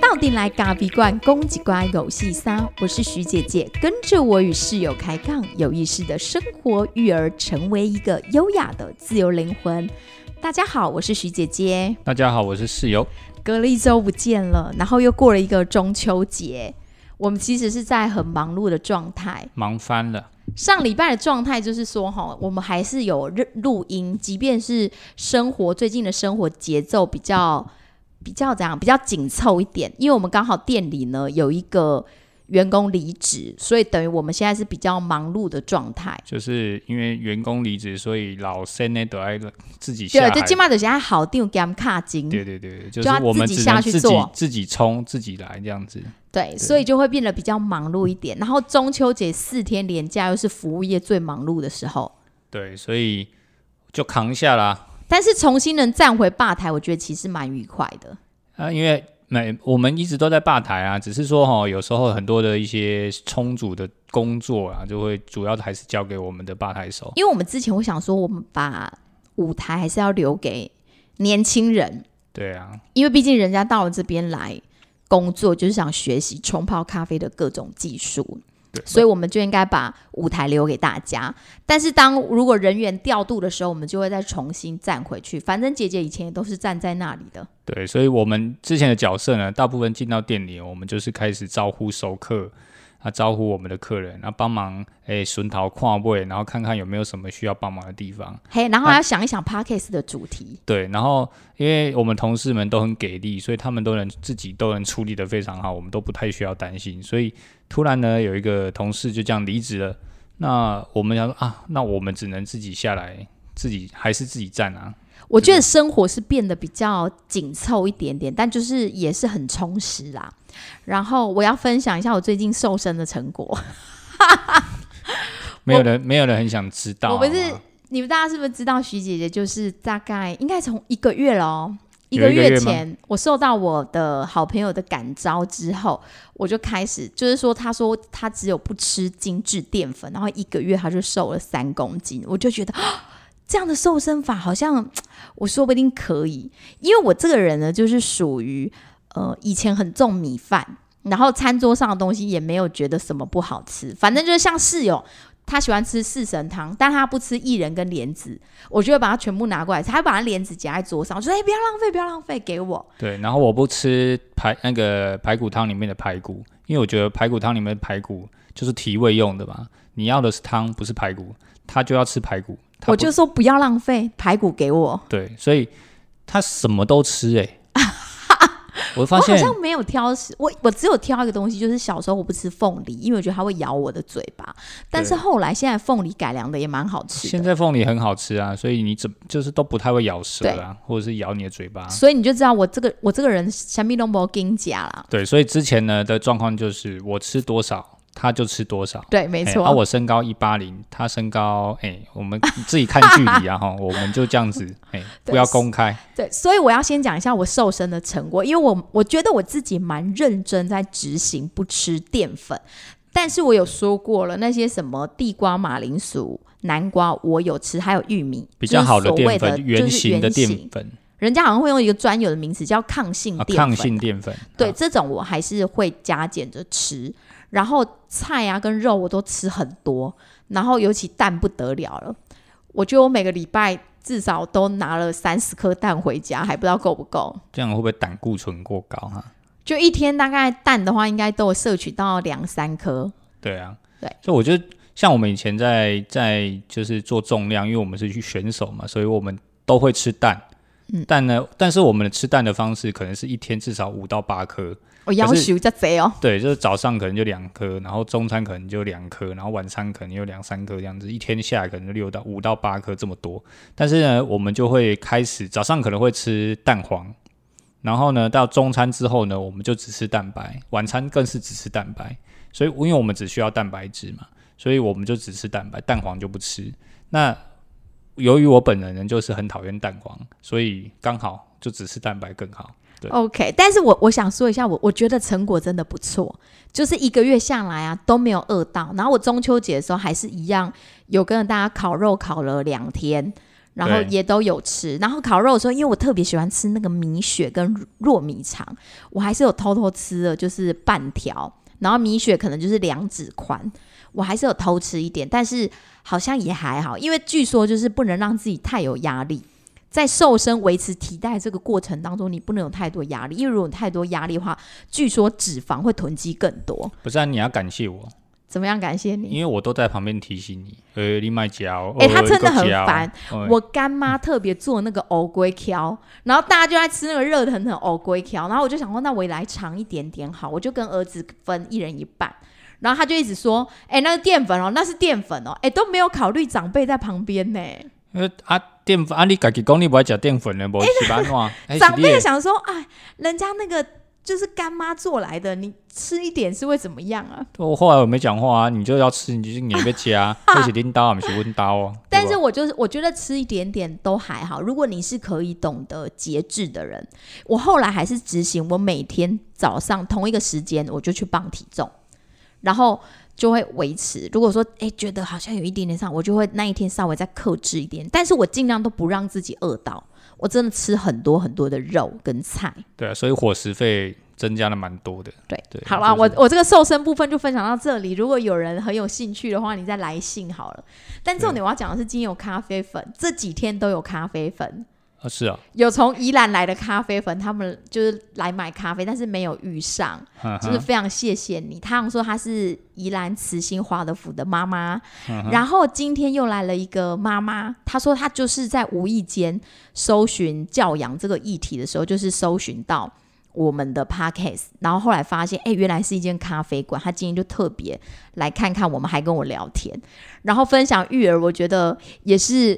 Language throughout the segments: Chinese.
到底来咖啡馆攻击乖狗戏沙，我是徐姐姐，跟着我与室友开杠，有意识的生活育儿，成为一个优雅的自由灵魂。大家好，我是徐姐姐。大家好，我是室友。隔了一周不见了，然后又过了一个中秋节，我们其实是在很忙碌的状态，忙翻了。上礼拜的状态就是说，哈，我们还是有录录音，即便是生活最近的生活节奏比较比较怎样，比较紧凑一点，因为我们刚好店里呢有一个员工离职，所以等于我们现在是比较忙碌的状态。就是因为员工离职，所以老生呢都爱自己下对，就起码就是好定给他们卡金。对对对，就就是自己下去做自己冲自己来这样子。对，所以就会变得比较忙碌一点。然后中秋节四天连假又是服务业最忙碌的时候，对，所以就扛下啦。但是重新能站回吧台，我觉得其实蛮愉快的。啊，因为每我们一直都在吧台啊，只是说哈，有时候很多的一些充足的工作啊，就会主要还是交给我们的吧台手。因为我们之前我想说，我们把舞台还是要留给年轻人，对啊，因为毕竟人家到了这边来工作，就是想学习冲泡咖啡的各种技术。对，所以我们就应该把舞台留给大家。但是当如果人员调度的时候，我们就会再重新站回去。反正姐姐以前也都是站在那里的。对，所以我们之前的角色呢，大部分进到店里，我们就是开始招呼熟客，啊，招呼我们的客人，然后帮忙诶巡讨跨位，然后看看有没有什么需要帮忙的地方。嘿，然后还要想一想 podcast 的主题。对，然后因为我们同事们都很给力，所以他们都能自己都能处理的非常好，我们都不太需要担心。所以突然呢，有一个同事就这样离职了，那我们想说啊，那我们只能自己下来，自己还是自己站啊。我觉得生活是变得比较紧凑一点点，但就是也是很充实啦。然后我要分享一下我最近瘦身的成果。没有人，没有人很想知道。我不是你们大家是不是知道徐姐姐就是大概应该从一个月了哦，一个月前我受到我的好朋友的感召之后，我就开始就是说，他说他只有不吃精致淀粉，然后一个月他就瘦了三公斤，我就觉得。啊 这样的瘦身法好像 我说不定可以，因为我这个人呢，就是属于呃以前很重米饭，然后餐桌上的东西也没有觉得什么不好吃，反正就是像室友，他喜欢吃四神汤，但他不吃薏仁跟莲子，我就会把它全部拿过来吃，他会把它莲子夹在桌上，我说：“哎、不要浪费，不要浪费，给我。对，然后我不吃排那个排骨汤里面的排骨，因为我觉得排骨汤里面的排骨就是提味用的嘛。你要的是汤，不是排骨，他就要吃排骨。我就说不要浪费，排骨给我。对，所以他什么都吃哎、我我发现我好像没有挑食，我我只有挑一个东西，就是小时候我不吃凤梨，因为我觉得它会咬我的嘴巴。但是后来现在凤梨改良的也蛮好吃的，现在凤梨很好吃啊，所以你怎就是都不太会咬舌啊，或者是咬你的嘴巴。所以你就知道我这个我这个人什么都没跟假啦。对，所以之前呢的状况就是我吃多少，他就吃多少。对，没错。哎啊，我身高一八零，他身高哎、我们自己看距离啊 哈，我们就这样子哎、对不要公开。对，所以我要先讲一下我瘦身的成果，因为我我觉得我自己蛮认真在执行不吃淀粉，但是我有说过了，那些什么地瓜、马铃薯、南瓜我有吃，还有玉米，比较好的淀粉，圆形的就是圆形淀粉人家好像会用一个专有的名词叫抗性啊，淀粉、抗性淀粉。对，啊这种我还是会加减着吃，然后菜啊跟肉我都吃很多，然后尤其蛋不得了了，我觉得我每个礼拜至少都拿了三十颗蛋回家，还不知道够不够。这样会不会胆固醇过高哈？就一天大概蛋的话，应该都有摄取到两三颗。对啊，对，所以我觉得像我们以前在在就是做重量，因为我们是去选手嘛，所以我们都会吃蛋。嗯但呢，但是我们的吃蛋的方式可能是一天至少五到八颗，我要求在贼哦，对，就是早上可能就两颗，然后中餐可能就两颗，然后晚餐可能有两三颗这样子，一天下来可能就六到五到八颗这么多。但是呢，我们就会开始早上可能会吃蛋黄，然后呢，到中餐之后呢，我们就只吃蛋白，晚餐更是只吃蛋白。所以，因为我们只需要蛋白质嘛，所以我们就只吃蛋白，蛋黄就不吃。那由于我本人呢就是很讨厌蛋黄，所以刚好就只吃蛋白更好。对 OK，但是我我想说一下，我我觉得成果真的不错，就是一个月下来啊都没有饿到，然后我中秋节的时候还是一样有跟着大家烤肉烤了两天，然后也都有吃。然后烤肉的时候，因为我特别喜欢吃那个米雪跟糯米肠，我还是有偷偷吃了，就是半条。然后米雪可能就是两指宽，我还是有偷吃一点，但是好像也还好，因为据说就是不能让自己太有压力。在瘦身、维持体态这个过程当中，你不能有太多压力，因为如果有太多压力的话，据说脂肪会囤积更多。不是啊，你要感谢我，怎么样？感谢你。因为我都在旁边提醒你，呃，你卖加哦，哎、呃他真的很烦。哎我干妈特别做那个藕龟条，然后大家就在吃那个热腾腾藕龟条，然后我就想说，那我也来尝一点点好，我就跟儿子分一人一半。然后他就一直说：“哎、那是淀粉哦，那是淀粉哦，哎、都没有考虑长辈在旁边呢。因为啊淀粉啊，你家己讲你不爱食淀粉的，无是安怎？哎长辈想说：哎，人家那个就是干妈做来的，你吃一点是会怎么样啊？我后来我没讲话啊，你就要吃，你就是你要加，那是拎刀，不是温刀哦。但是我就是我觉得吃一点点都还好。如果你是可以懂得节制的人，我后来还是执行，我每天早上同一个时间我就去磅体重，然后就会维持。如果说哎觉得好像有一点点上，我就会那一天稍微再克制一点，但是我尽量都不让自己饿到。我真的吃很多很多的肉跟菜。对啊，所以伙食费增加了蛮多的。对，对好啦，就是我我这个瘦身部分就分享到这里。如果有人很有兴趣的话，你再来信好了。但重点我要讲的是，今天有咖啡粉这几天都有咖啡粉，啊是啊，有从宜兰来的咖啡粉，他们就是来买咖啡，但是没有遇上，就是非常谢谢你。他好像说他是宜兰慈心华德福的妈妈，嗯然后今天又来了一个妈妈，她说她就是在无意间搜寻教养这个议题的时候，就是搜寻到。我们的 podcast，然后后来发现，哎，原来是一间咖啡馆。她今天就特别来看看我们，还跟我聊天，然后分享育儿，我觉得也是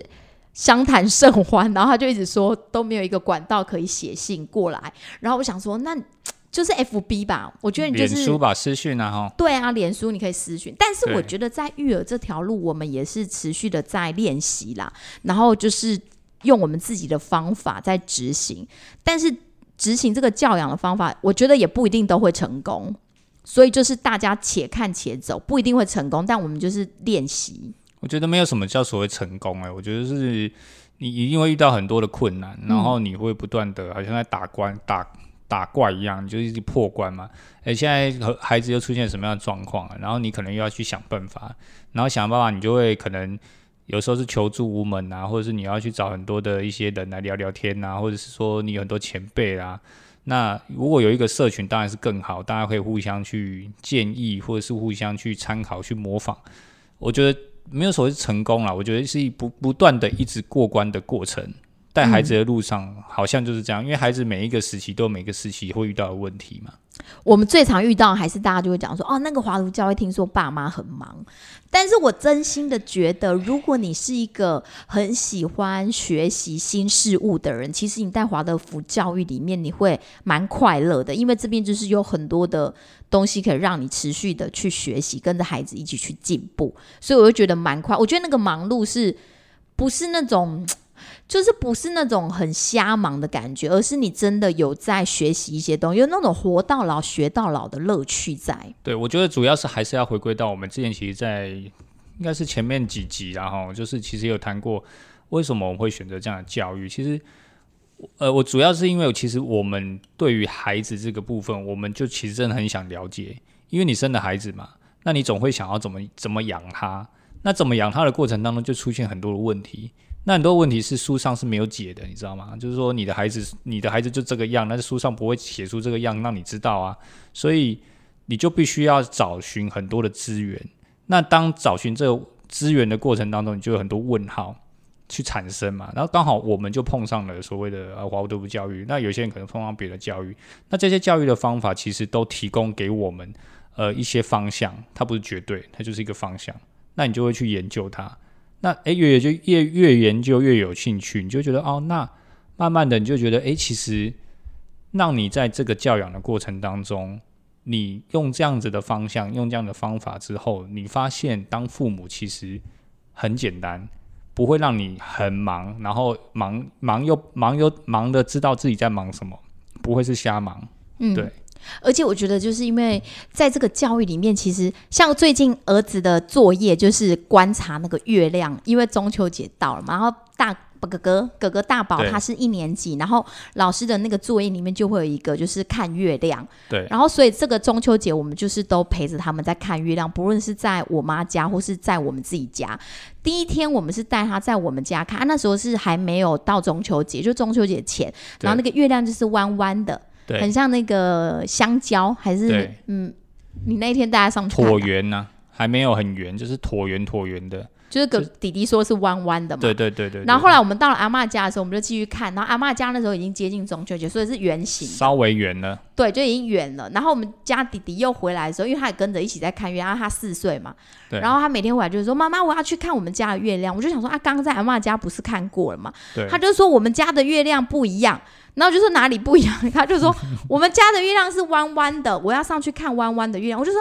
相谈甚欢。然后他就一直说都没有一个管道可以写信过来。然后我想说，那 就是 FB 吧？我觉得你就是脸书吧，私讯啊哈。对啊，脸书你可以私讯，但是我觉得在育儿这条路，我们也是持续的在练习啦，然后就是用我们自己的方法在执行，但是执行这个教养的方法，我觉得也不一定都会成功，所以就是大家且看且走，不一定会成功，但我们就是练习。我觉得没有什么叫所谓成功哎、我觉得是你一定会遇到很多的困难，然后你会不断的好像在打关打打怪一样，你就一直破关嘛。哎、现在和孩子又出现什么样的状况了，然后你可能又要去想办法，然后想办法，你就会可能有时候是求助无门啊，或者是你要去找很多的一些人来聊聊天啊，或者是说你有很多前辈啊。那如果有一个社群，当然是更好，大家可以互相去建议，或者是互相去参考、去模仿。我觉得没有所谓成功啦，我觉得是不不断的一直过关的过程。带孩子的路上好像就是这样，因为孩子每一个时期都有每个时期会遇到的问题嘛。我们最常遇到还是大家就会讲说，哦，那个华图教会听说爸妈很忙，但是我真心的觉得，如果你是一个很喜欢学习新事物的人，其实你在华德福教育里面你会蛮快乐的，因为这边就是有很多的东西可以让你持续的去学习，跟着孩子一起去进步，所以我就觉得蛮快。我觉得那个忙碌是不是那种？就是不是那种很瞎忙的感觉，而是你真的有在学习一些东西，有那种活到老学到老的乐趣在。对，我觉得主要是还是要回归到我们之前其实，在应该是前面几集然后就是其实有谈过为什么我们会选择这样的教育。其实，呃，我主要是因为其实我们对于孩子这个部分，我们就其实真的很想了解，因为你生的孩子嘛，那你总会想要怎么怎么养他，那怎么养他的过程当中就出现很多的问题。那很多问题是书上是没有解的，你知道吗？就是说你的孩子，你的孩子就这个样，但是书上不会写出这个样让你知道啊，所以你就必须要找寻很多的资源。那当找寻这个资源的过程当中，你就有很多问号去产生嘛。然后刚好我们就碰上了所谓的呃华德福教育，那有些人可能碰上别的教育，那这些教育的方法其实都提供给我们呃一些方向，它不是绝对，它就是一个方向。那你就会去研究它。那哎，越就越越研究越有兴趣，你就觉得哦，那慢慢的你就觉得哎，其实让你在这个教养的过程当中，你用这样子的方向，用这样的方法之后，你发现当父母其实很简单，不会让你很忙，然后忙忙又忙又忙的知道自己在忙什么，不会是瞎忙。嗯，对。而且我觉得，就是因为在这个教育里面，其实像最近儿子的作业就是观察那个月亮，因为中秋节到了嘛，然后大不哥哥哥哥大宝他是一年级，然后老师的那个作业里面就会有一个就是看月亮，对。然后所以这个中秋节我们就是都陪着他们在看月亮，不论是在我妈家或是在我们自己家。第一天我们是带他在我们家看，啊、那时候是还没有到中秋节，就中秋节前，然后那个月亮就是弯弯的，很，像那个香蕉，还是嗯，你那一天带他上去椭圆呢，还没有很圆，就是椭圆椭圆的。就是个弟弟说是弯弯的嘛。对对对对。然后后来来我们到了阿嬷家的时候，我们就继续看。然后阿嬷家那时候已经接近中秋节，所以是圆形，稍微圆了，对，就已经圆了。然后我们家弟弟又回来的时候，因为他也跟着一起在看月亮，然后他四岁嘛，对然后他每天回来就是说：“妈妈，我要去看我们家的月亮。”我就想说：“啊，刚刚在阿嬷家不是看过了吗？”对，他就说：“我们家的月亮不一样。”然后我就说哪里不一样？他就说：“我们家的月亮是弯弯的，我要上去看弯弯的月亮。”我就说：“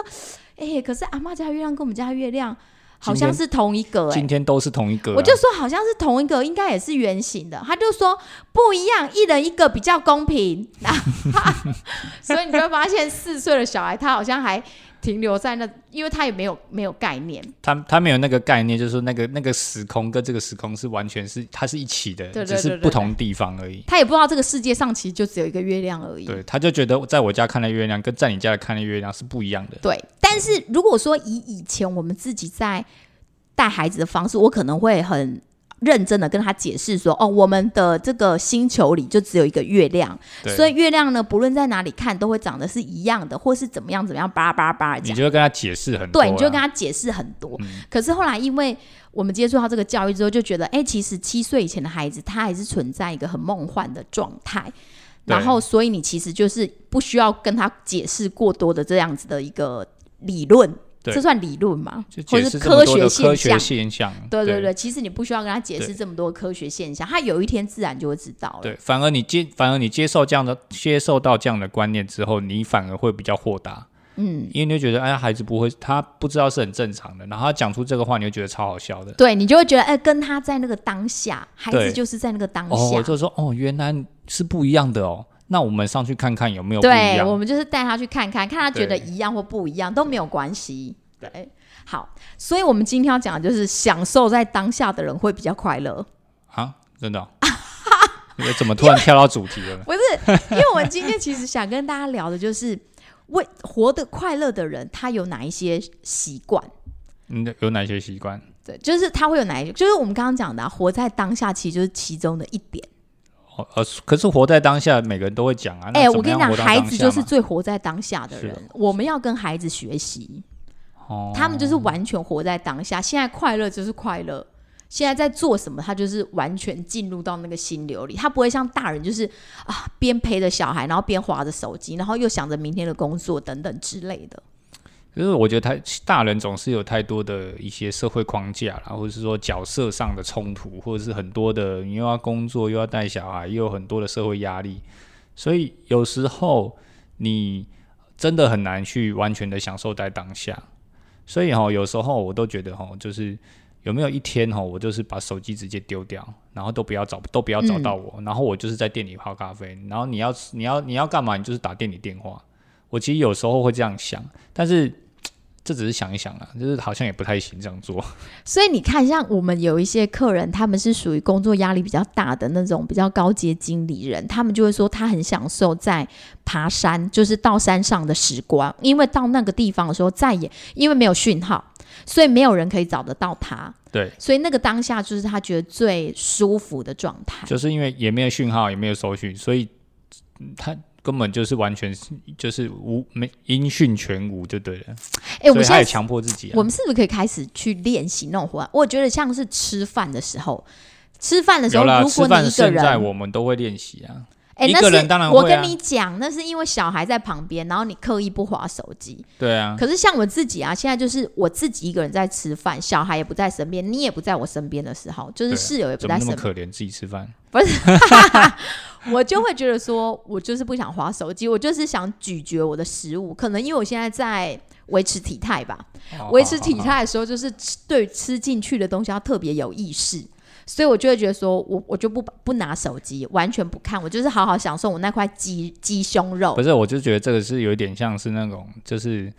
哎、可是阿嬷家月亮跟我们家月亮好像是同一个、哎今。天都是同一个啊。我就说好像是同一个，应该也是圆形的。他就说不一样，一人一个比较公平。所以你就会发现，四岁的小孩他好像还停留在那，因为他也没有没有概念。他他没有那个概念，就是说那个那个时空跟这个时空是完全是它是一起的，对对只是不同地方而已。他也不知道这个世界上其实就只有一个月亮而已。对，他就觉得在我家看的月亮跟在你家看的月亮是不一样的。对，但是如果说以以前我们自己在带孩子的方式，我可能会很认真的跟他解释说，哦，我们的这个星球里就只有一个月亮，所以月亮呢，不论在哪里看都会长得是一样的，或是怎么样怎么样，巴拉巴拉巴拉讲。你就会跟他解释很多啊。对，你就跟他解释很多。嗯可是后来，因为我们接触到这个教育之后，就觉得，哎、其实七岁以前的孩子，他还是存在一个很梦幻的状态。然后，所以你其实就是不需要跟他解释过多的这样子的一个理论，对这算理论嘛就？或解者是科释这么多的学现科学象？现象。对对对，其实你不需要跟他解释对这么多科学现象，他有一天自然就会知道了。对，反而你接反而你接受这样的接受到这样的观念之后，你反而会比较豁达。嗯，因为你就觉得，哎呀，孩子不会，他不知道是很正常的，然后他讲出这个话，你就觉得超好笑的。对你就会觉得，哎、跟他在那个当下，孩子就是在那个当哦，下。我就说，哦，原来是不一样的哦。那我们上去看看有没有不一对，我们就是带他去看看，看他觉得一样或不一样都没有关系。对，好，所以我们今天要讲的就是享受在当下的人会比较快乐。啊，真的、哦？你怎么突然跳到主题了呢？不是，因为我们今天其实想跟大家聊的就是，为活得快乐的人，他有哪一些习惯？嗯，有哪些习惯？对，就是他会有哪一，就是我们刚刚讲的、啊，活在当下，其实就是其中的一点。可是活在当下，每个人都会讲啊。哎、我跟你讲，孩子就是最活在当下的人，我们要跟孩子学习。哦，他们就是完全活在当下，现在快乐就是快乐，现在在做什么，他就是完全进入到那个心流里，他不会像大人就是啊边陪着小孩，然后边划着手机，然后又想着明天的工作等等之类的。可是我觉得太大人总是有太多的一些社会框架啦，或者是说角色上的冲突，或者是很多的你又要工作又要带小孩，又有很多的社会压力，所以有时候你真的很难去完全的享受在当下。所以哈，有时候我都觉得哈，就是有没有一天哈，我就是把手机直接丢掉，然后都不要找，都不要找到我，然后我就是在店里泡咖啡，然后你要你要你要干嘛，你就是打店里电话。我其实有时候会这样想，但是这只是想一想啊，就是好像也不太行这样做。所以你看，像我们有一些客人，他们是属于工作压力比较大的那种比较高阶经理人，他们就会说他很享受在爬山，就是到山上的时光，因为到那个地方的时候，再也因为没有讯号，所以没有人可以找得到他，对，所以那个当下就是他觉得最舒服的状态。就是因为也没有讯号，也没有搜讯，所以嗯他根本就是完全是就是无没音讯全无就对了。哎、我们现在强迫自己、啊。我们是不是可以开始去练习那种活？我觉得像是吃饭的时候，吃饭的时候，如果吃饭你一个现在人，我们都会练习啊。哎、那个人当然我跟你讲，那是因为小孩在旁边，然后你刻意不划手机。对啊，可是像我自己啊，现在就是我自己一个人在吃饭，小孩也不在身边，你也不在我身边的时候，就是室友也不在身边，那么可怜，自己吃饭？不是我就会觉得说，我就是不想划手机，我就是想咀嚼我的食物。可能因为我现在在维持体态吧，哦维持体态的时候，就是吃对吃进去的东西要特别有意识，所以我就会觉得说我我就不不拿手机，完全不看，我就是好好享受我那块鸡鸡胸肉不，是，我就觉得这个是有一点像是那种就是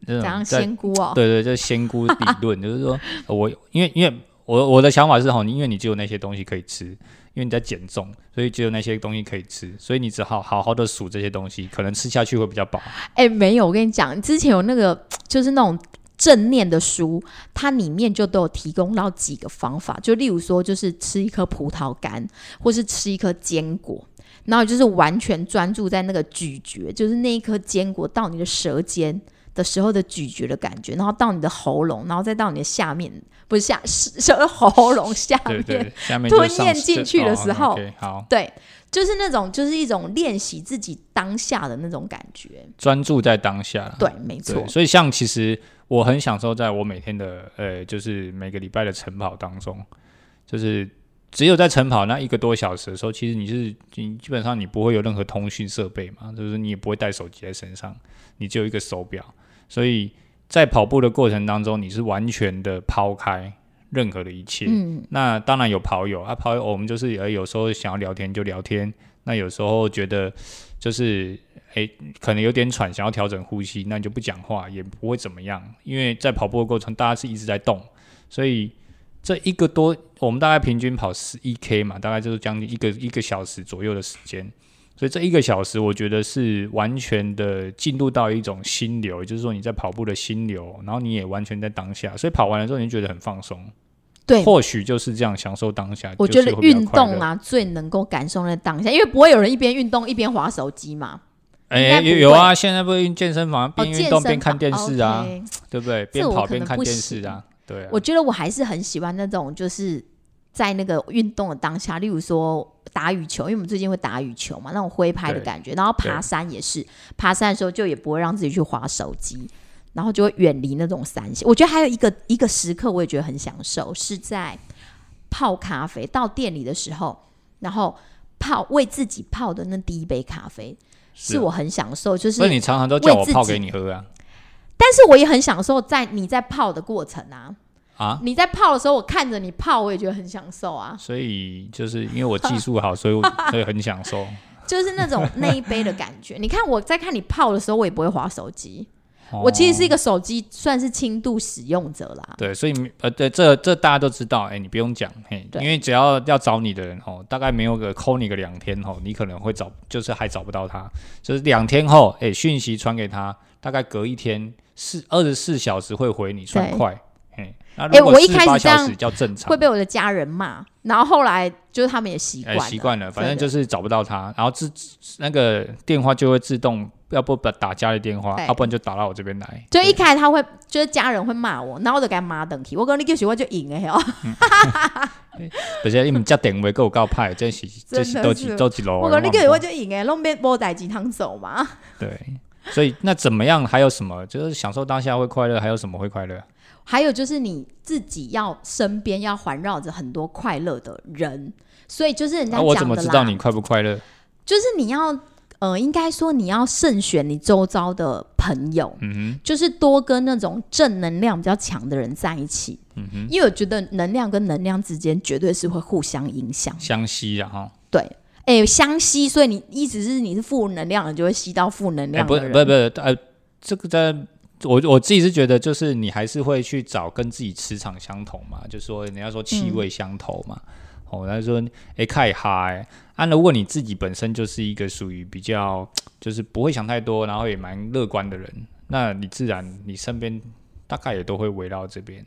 那怎样仙姑哦，对对，就是仙姑理论，就是说呃我因为因为我我我的想法是哈，因为你只有那些东西可以吃，因为你在减重，所以只有那些东西可以吃，所以你只好好好的数这些东西，可能吃下去会比较饱。哎、没有，我跟你讲，之前有那个就是那种正念的书，它里面就都有提供到几个方法，就例如说，就是吃一颗葡萄干，或是吃一颗坚果。然后就是完全专注在那个咀嚼，就是那一颗坚果到你的舌尖的时候的咀嚼的感觉，然后到你的喉咙，然后再到你的下面，不是下是是喉咙 下面，对对，下面吞咽进去的时候哦，OK，好，对，就是那种就是一种练习自己当下的那种感觉。专注在当下。对，没错，，所以像其实我很享受在我每天的呃，就是每个礼拜的晨跑当中，就是只有在晨跑那一个多小时的时候，其实你是你基本上你不会有任何通讯设备嘛，就是你也不会带手机在身上，你只有一个手表，所以在跑步的过程当中，你是完全的抛开任何的一切。嗯，那当然有跑友啊，跑友我们就是呃有时候想要聊天就聊天，那有时候觉得就是诶可能有点喘，想要调整呼吸，那你就不讲话也不会怎么样，因为在跑步的过程大家是一直在动，所以这一个多我们大概平均跑十一 K 嘛，大概就是将近一个一个小时左右的时间。所以这一个小时，我觉得是完全的进入到一种心流，也就是说你在跑步的心流，然后你也完全在当下，所以跑完了之后你就觉得很放松。对。或许就是这样享受当下。我觉得运动，啊，最能够感受那当下，因为不会有人一边运动一边划手机嘛。应哎、有有啊，现在不是健身房哦，边运动边看电视啊对不对？边跑边看电视啊，对啊。我觉得我还是很喜欢那种，就是在那个运动的当下，例如说打羽球，因为我们最近会打羽球嘛，那种挥拍的感觉。然后爬山也是，爬山的时候就也不会让自己去划手机，然后就会远离那种三线。我觉得还有一个一个时刻，我也觉得很享受，是在泡咖啡到店里的时候，然后泡为自己泡的那第一杯咖啡，是是我很享受，就是那你常常都叫我泡给你喝啊但是我也很享受在你在泡的过程啊。啊！你在泡的时候，我看着你泡，我也觉得很享受啊。所以就是因为我技术好，所以我 所以很享受。就是那种那一杯的感觉。你看我在看你泡的时候，我也不会划手机。哦我其实是一个手机算是轻度使用者啦。对，所以呃，对，这这大家都知道，哎、你不用讲，嘿，因为只要要找你的人哦，大概没有个扣你个两天哦，你可能会找，就是还找不到他，就是两天后，哎、讯息传给他，大概隔一天四二十四小时会回你，算快，哎我一开始这样叫正常会，被我的家人骂，然后后来就是他们也习哎，惯习惯了，反正就是找不到他，然后自那个电话就会自动，要不打打家里电话，对要不然就打到我这边来，就一开始他会就是家人会骂我，然后我就给他骂等去。我讲你叫喜欢就赢了哦。而且你们家电话够够派，这是这是都是几都几楼？我讲你叫喜欢就赢哎，弄边波代鸡汤走嘛。对，所以那怎么样？还有什么？就是享受当下会快乐，还有什么会快乐？还有就是你自己要身边要环绕着很多快乐的人，所以就是人家讲的啦，怎么知道你快不快乐？就是你要呃，应该说你要慎选你周遭的朋友，嗯就是多跟那种正能量比较强的人在一起，嗯哼，因为我觉得能量跟能量之间绝对是会互相影响，相吸啊哈。对。哎、相吸，所以你意思是你是负能量的，就会吸到负能量，不。不不，呃，这个在。我我自己是觉得，就是你还是会去找跟自己磁场相同嘛，就是说人家说气味相投嘛。哦，他说哎，开嗨啊！如果你自己本身就是一个属于比较就是不会想太多，然后也蛮乐观的人，那你自然你身边大概也都会围绕这边。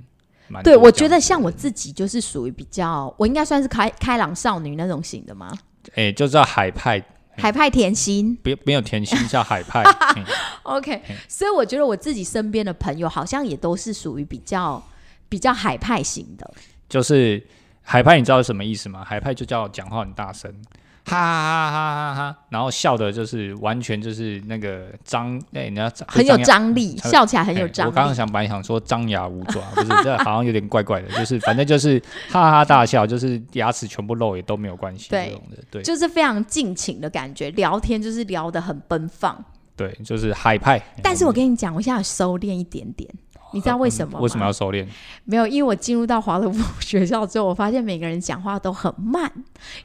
蛮对，我觉得像我自己就是属于比较，我应该算是开开朗少女那种型的吗？哎、就叫海派，海派甜心不没有甜心叫海派。嗯，OK，所以我觉得我自己身边的朋友好像也都是属于比较比较海派型的。就是海派，你知道是什么意思吗？海派就叫讲话很大声，哈哈哈哈哈哈，然后笑的就是完全就是那个张，哎、你要很有张力，呃笑起来很有哎张力。我刚刚想本来想说张牙舞爪，不是，这好像有点怪怪的，就是反正就是哈哈大笑，就是牙齿全部露也都没有关系对这种的，对就是非常尽情的感觉，聊天就是聊得很奔放。对，就是海派。但是我跟你讲，我现在有收敛一点点，你知道为什么？嗯为什么要收敛？没有，因为我进入到华德福学校之后，我发现每个人讲话都很慢，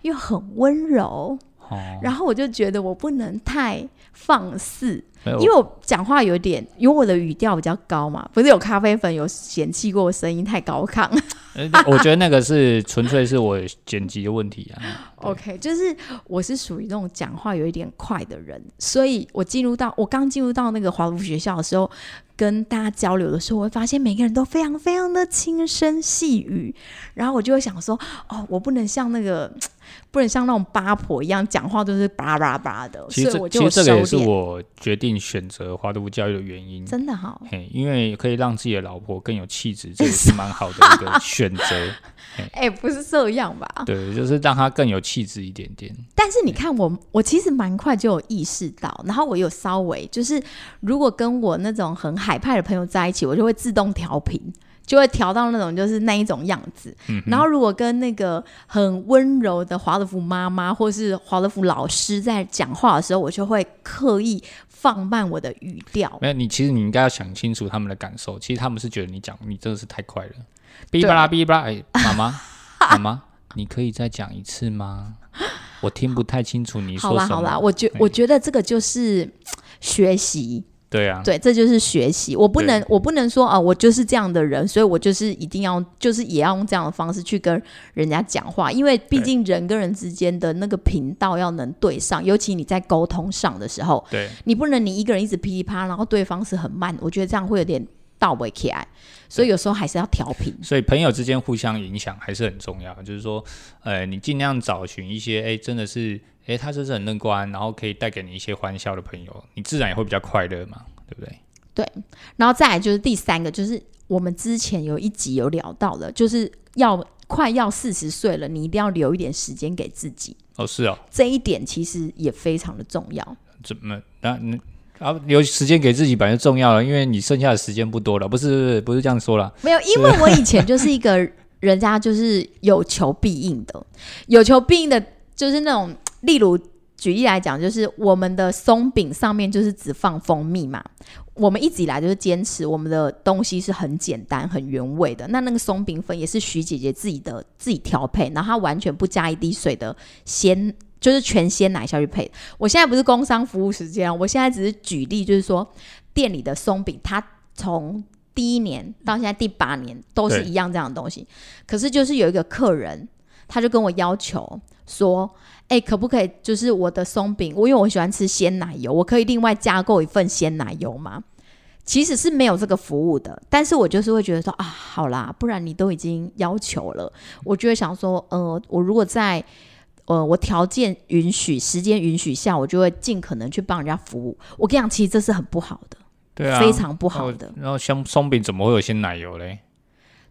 又很温柔，哦，然后我就觉得我不能太放肆，因为我讲话有点，因为我的语调比较高嘛，不是有咖啡粉有嫌弃过我声音太高亢，呃我觉得那个是纯粹是我剪辑的问题啊。OK，就是我是属于那种讲话有一点快的人，所以我进入到我刚进入到那个华福学校的时候，跟大家交流的时候，我会发现每个人都非常非常的轻声细语，然后我就会想说，哦，我不能像那个不能像那种八婆一样讲话都是巴拉巴拉巴拉的，其实所以我就其实这个也是我决定选择华德福教育的原因。真的好。嘿，因为可以让自己的老婆更有气质，这也是蛮好的一个 选择。哎、不是这样吧？对，就是让她更有气质一点点。但是你看我，我其实蛮快就有意识到，然后我有稍微就是，如果跟我那种很海派的朋友在一起，我就会自动调频，就会调到那种就是那一种样子。然后如果跟那个很温柔的华德福妈妈或是华德福老师在讲话的时候，我就会刻意放慢我的语调。没有你，其实你应该要想清楚他们的感受。其实他们是觉得你讲你真的是太快了，哔哩吧啦哔哩吧啦。哎，妈妈，妈妈，你可以再讲一次吗？我听不太清楚你说什么。好啦好啦，我觉我觉得这个就是学习。对啊，对，这就是学习。我不能，我不能说啊、我就是这样的人，所以我就是一定要，就是也要用这样的方式去跟人家讲话，因为毕竟人跟人之间的那个频道要能对上，尤其你在沟通上的时候，对你不能你一个人一直噼里啪啦，然后对方是很慢，我觉得这样会有点倒不起来，所以有时候还是要调频。所以朋友之间互相影响还是很重要。就是说，呃，你尽量找寻一些，哎，真的是，哎，他就是很乐观，然后可以带给你一些欢笑的朋友，你自然也会比较快乐嘛，对不对？对然后再来就是第三个，就是我们之前有一集有聊到的，就是要快要四十岁了，你一定要留一点时间给自己。哦，是哦，这一点其实也非常的重要。怎么？那那啊，留时间给自己本来就重要了，因为你剩下的时间不多了，不是不是不是这样说了。没有，因为我以前就是一个 人家就是有求必应的，有求必应的，就是那种，例如举例来讲，就是我们的松饼上面就是只放蜂蜜嘛，我们一直以来就是坚持我们的东西是很简单、很原味的。那那个松饼粉也是徐姐姐自己的自己调配，然后她完全不加一滴水的鲜。就是全鲜奶下去配。我现在不是工商服务时间，我现在只是举例，就是说店里的松饼，它从第一年到现在第八年都是一样这样的东西。可是就是有一个客人，他就跟我要求说：“哎、可不可以就是我的松饼，我因为我喜欢吃鲜奶油，我可以另外加购一份鲜奶油吗？”其实是没有这个服务的，但是我就是会觉得说啊，好啦，不然你都已经要求了，我就会想说，呃，我如果在呃我条件允许、时间允许下，我就会尽可能去帮人家服务。我跟你讲，其实这是很不好的，对啊，非常不好的。然后像松饼怎么会有鲜奶油嘞？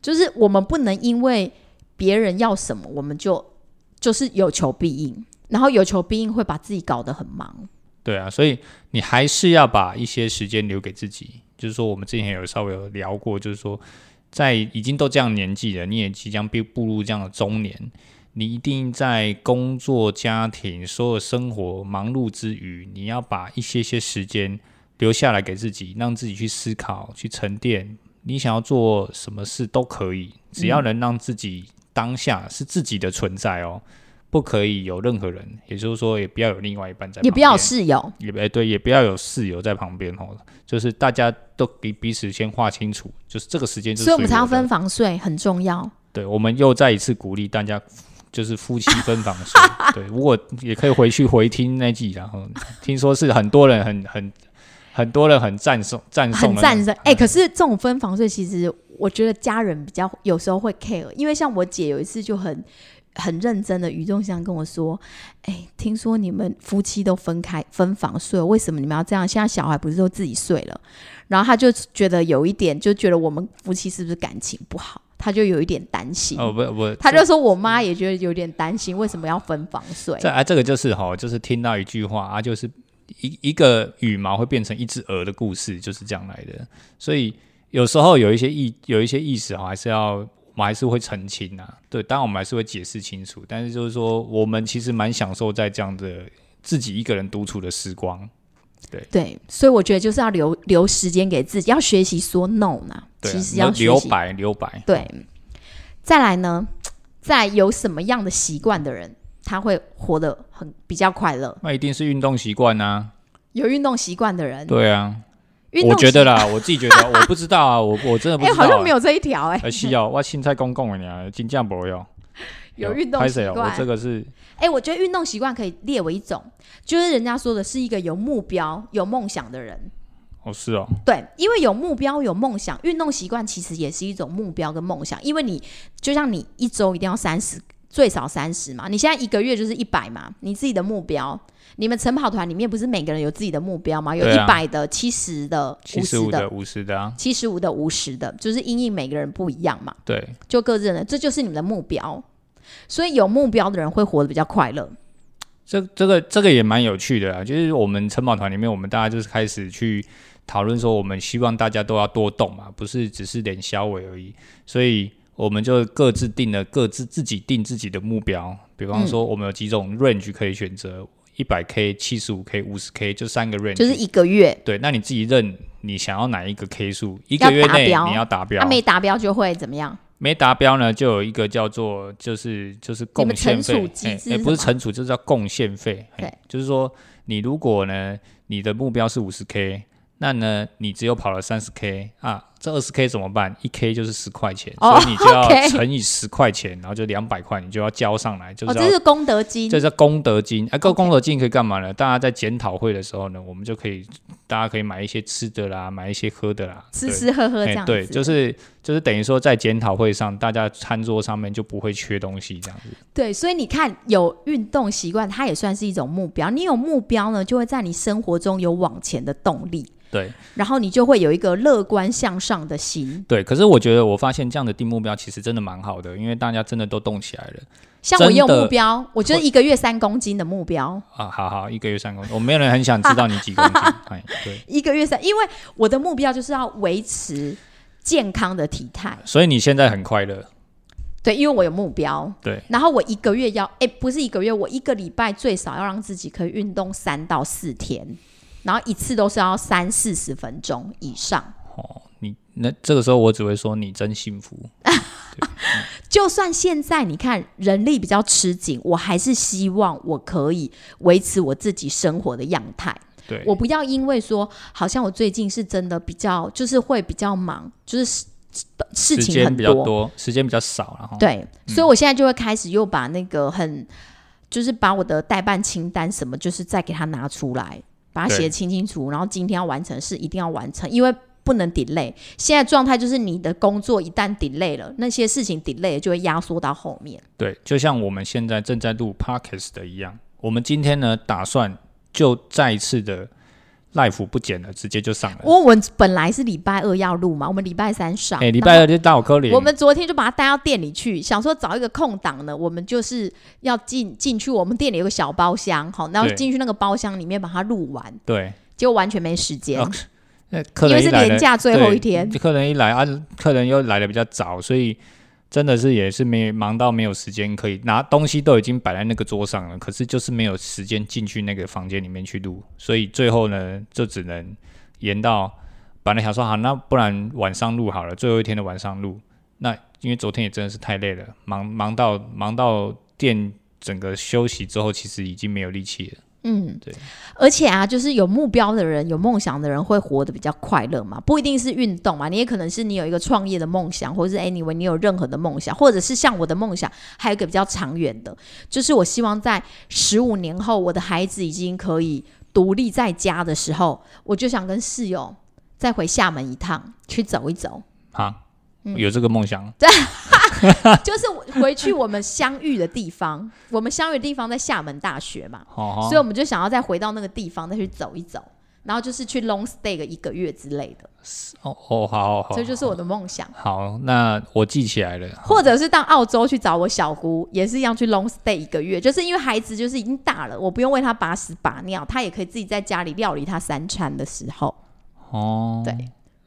就是我们不能因为别人要什么，我们就就是有求必应，然后有求必应会把自己搞得很忙。对啊，所以你还是要把一些时间留给自己。就是说，我们之前有稍微有聊过，就是说，在已经都这样年纪了，你也即将步步入这样的中年，你一定在工作、家庭、所有生活忙碌之余，你要把一些些时间留下来给自己，让自己去思考、去沉淀。你想要做什么事都可以，只要能让自己当下是自己的存在哦，不可以有任何人，也就是说，也不要有另外一半在旁边，也不要有室友，也哎对，也不要有室友在旁边哦，就是大家都给彼此先划清楚，就是这个时间所以我们才要分房睡，很重要。对，我们又再一次鼓励大家，就是夫妻分房睡。对，如果也可以回去回听那集，然后听说是很多人很很很多人很赞颂赞很赞成。哎、可是这种分房睡，其实我觉得家人比较有时候会 care，因为像我姐有一次就很很认真的语重心长跟我说：“哎、听说你们夫妻都分开分房睡，为什么你们要这样？现在小孩不是都自己睡了？”然后他就觉得有一点，就觉得我们夫妻是不是感情不好？他就有一点担心。哦不不，他就说我妈也觉得有点担心，为什么要分房睡？这啊这个就是哈，就是听到一句话啊，就是一一个羽毛会变成一只鹅的故事，就是这样来的。所以有时候有一些意有一些意思啊，还是要我们还是会澄清啊。对，当然我们还是会解释清楚，但是就是说，我们其实蛮享受在这样的自己一个人独处的时光。对对，所以我觉得就是要留留时间给自己，要学习说 no 呢。对、啊，其实要。留白留白。对，再来呢，在有什么样的习惯的人，他会活得很比较快乐？那一定是运动习惯啊。有运动习惯的人，对啊，我觉得啦，我自己觉得，我不知道啊，我我真的不哎、知道、好像没有这一条哎、呃，是哦，我凊彩讲讲的呢，真正无哟。有运动？习惯我这个是哎、我觉得运动习惯可以列为一种，就是人家说的是一个有目标、有梦想的人。哦是哦，对，因为有目标、有梦想，运动习惯其实也是一种目标跟梦想。因为你就像你一周一定要三十，最少三十嘛，你现在一个月就是一百嘛，你自己的目标。你们晨跑团里面不是每个人有自己的目标吗？有一百的、七十的、七五十的五的、、五十的啊，七十五的、五十的，就是因应每个人不一样嘛，对，就各自的，这就是你们的目标。所以有目标的人会活得比较快乐。这这个这个也蛮有趣的啊，就是我们晨跑团里面，我们大家就是开始去讨论说，我们希望大家都要多动嘛，不是只是点小尾而已，所以我们就各自定了各自自己定自己的目标，比方说我们有几种 range 可以选择，一百 K、七十五 K、五十 K，就三个 range，就是一个月，对，那你自己认你想要哪一个 K 数，一要个月内你要达标。他、，没达标就会怎么样？没达标呢，就有一个叫做就是就是贡们献费惩处，机哎哎制是什么？不是惩处，就是叫贡献费。哎对。就是说你如果呢，你的目标是五十 K，那呢你只有跑了三十 K 啊，这二十 K 怎么办？一 K 就是十块钱，哦所以你就要 乘以十块钱，然后就两百块，你就要交上来，就哦。这是功德金这。是功德金，哎、个 OK 功德金可以干嘛呢？大家在检讨会的时候呢，我们就可以，大家可以买一些吃的啦，买一些喝的啦，吃吃喝喝这哎样子，对，就是就是等于说在检讨会上，大家餐桌上面就不会缺东西这样子。对，所以你看，有运动习惯，它也算是一种目标。你有目标呢，就会在你生活中有往前的动力，对然后你就会有一个乐观向上的心。对，可是我觉得我发现这样的定目标其实真的蛮好的，因为大家真的都动起来了像我也有目标，我觉得一个月三公斤的目标，啊！好好，一个月三公斤，我没有人很想知道你几公斤。哎，对，一个月三，因为我的目标就是要维持健康的体态。所以你现在很快乐，对，因为我有目标。对，然后我一个月要，哎，不是一个月，我一个礼拜最少要让自己可以运动三到四天，然后一次都是要三四十分钟以上。哦，你那这个时候我只会说你真幸福。就算现在你看人力比较吃紧，我还是希望我可以维持我自己生活的样态。对，我不要因为说，好像我最近是真的比较，就是会比较忙，就是事事情很比较多，时间比较少，然后对，所以我现在就会开始又把那个很，就是把我的代办清单什么，就是再给他拿出来，把它写对得清清楚，然后今天要完成的事一定要完成，因为不能 delay。现在状态就是你的工作一旦 delay 了，那些事情 delay 了就会压缩到后面。对，就像我们现在正在录 podcast 的一样，我们今天呢打算就再一次的 life 不剪了，直接就上了。我们本来是礼拜二要录嘛，我们礼拜三上，哎，礼拜二就到我科里，我们昨天就把它带到店里去，想说找一个空档呢，我们就是要进进去，我们店里有个小包厢，好，然后对进去那个包厢里面把它录完，对，结果完全没时间。哦那客因为是年假最后一天客人一来啊，客人又来的比较早，所以真的是也是没忙到没有时间可以拿东西都已经摆在那个桌上了，可是就是没有时间进去那个房间里面去录，所以最后呢就只能延到本来想说好，那不然晚上录好了，最后一天的晚上录。那因为昨天也真的是太累了，忙忙到忙到店整个休息之后，其实已经没有力气了。嗯，对。而且啊，就是有目标的人、有梦想的人会活得比较快乐嘛，不一定是运动嘛，你也可能是你有一个创业的梦想，或者是 anyway 你有任何的梦想，或者是像我的梦想，还有一个比较长远的，就是我希望在十五年后，我的孩子已经可以独立在家的时候，我就想跟室友再回厦门一趟，去走一走。哈，嗯有这个梦想，就是回去我们相遇的地方，我们相遇的地方在厦门大学嘛，好、所以我们就想要再回到那个地方再去走一走，然后就是去 long stay 个一个月之类的，哦哦，好好好，这就是我的梦想。好，那我记起来了。或者是到澳洲去找我小姑，也是一样去 long stay 一个月，就是因为孩子就是已经大了，我不用为他把屎把尿，他也可以自己在家里料理他三餐的时候。哦，对，